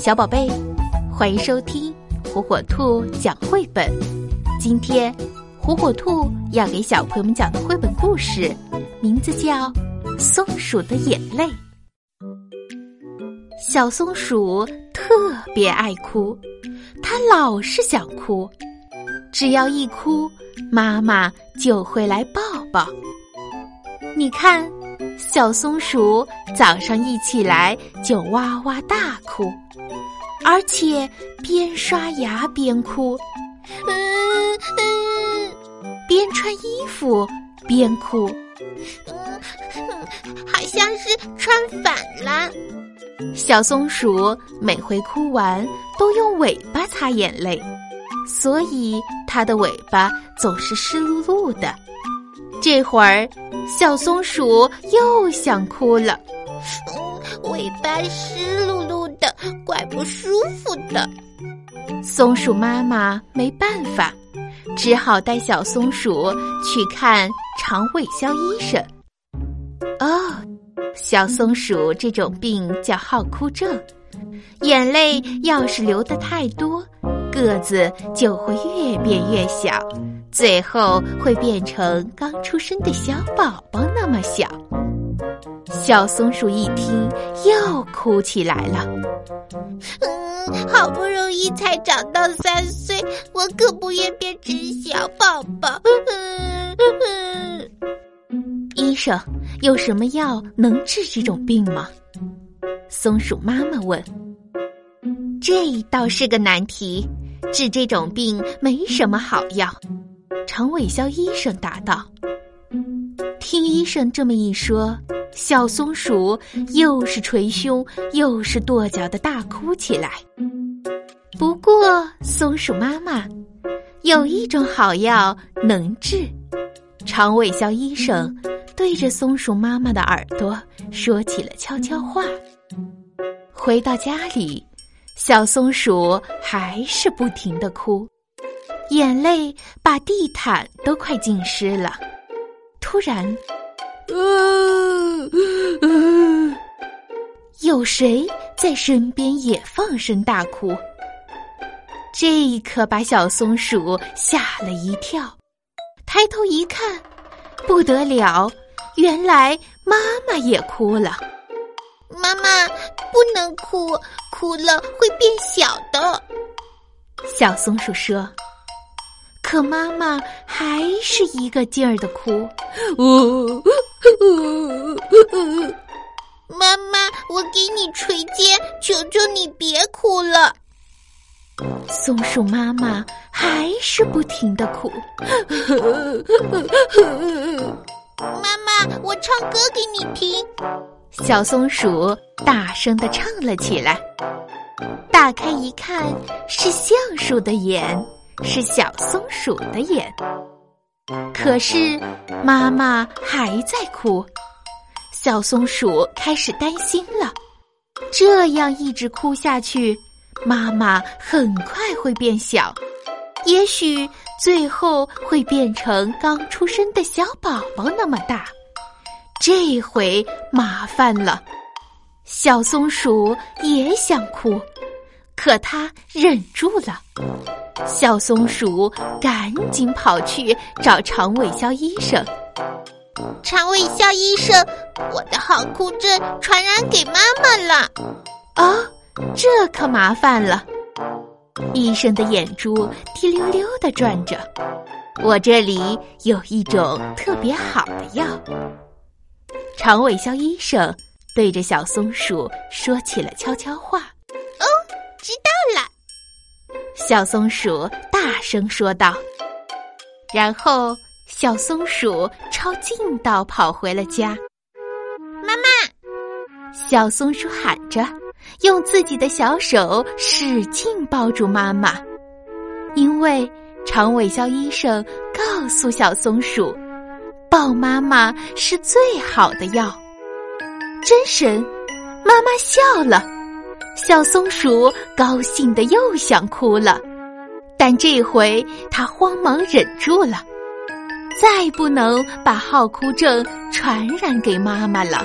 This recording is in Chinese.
小宝贝，欢迎收听火火兔讲绘本。今天，火火兔要给小朋友们讲的绘本故事，名字叫《松鼠的眼泪》。小松鼠特别爱哭，它老是想哭，只要一哭，妈妈就会来抱抱。你看。小松鼠早上一起来就哇哇大哭，而且边刷牙边哭，嗯嗯，边穿衣服边哭，嗯嗯，好像是穿反了。小松鼠每回哭完都用尾巴擦眼泪，所以它的尾巴总是湿漉漉的。这会儿，小松鼠又想哭了，尾巴湿漉漉的，怪不舒服的。松鼠妈妈没办法，只好带小松鼠去看肠胃消医生。哦，小松鼠这种病叫好哭症，眼泪要是流的太多，个子就会越变越小。最后会变成刚出生的小宝宝那么小。小松鼠一听，又哭起来了。嗯，好不容易才长到三岁，我可不愿变成小宝宝。嗯嗯，医生，有什么药能治这种病吗？松鼠妈妈问。这倒是个难题，治这种病没什么好药。长尾肖医生答道：“听医生这么一说，小松鼠又是捶胸又是跺脚的大哭起来。不过，松鼠妈妈有一种好药能治。”长尾肖医生对着松鼠妈妈的耳朵说起了悄悄话。回到家里，小松鼠还是不停的哭。眼泪把地毯都快浸湿了。突然，有谁在身边也放声大哭？这可把小松鼠吓了一跳。抬头一看，不得了，原来妈妈也哭了。妈妈不能哭，哭了会变小的。小松鼠说。可妈妈还是一个劲儿的哭，呜妈妈，我给你捶肩，求求你别哭了。松鼠妈妈还是不停的哭，妈妈，我唱歌给你听。小松鼠大声的唱了起来，打开一看，是橡树的眼。是小松鼠的眼，可是妈妈还在哭，小松鼠开始担心了。这样一直哭下去，妈妈很快会变小，也许最后会变成刚出生的小宝宝那么大。这回麻烦了，小松鼠也想哭，可它忍住了。小松鼠赶紧跑去找长尾肖医生。长尾肖医生，我的好哭症传染给妈妈了。啊，这可麻烦了。医生的眼珠滴溜溜的转着。我这里有一种特别好的药。长尾肖医生对着小松鼠说起了悄悄话。哦，知道了。小松鼠大声说道，然后小松鼠抄近道跑回了家。妈妈，小松鼠喊着，用自己的小手使劲抱住妈妈，因为长尾肖医生告诉小松鼠，抱妈妈是最好的药。真神，妈妈笑了。小松鼠高兴的又想哭了，但这回它慌忙忍住了，再不能把好哭症传染给妈妈了。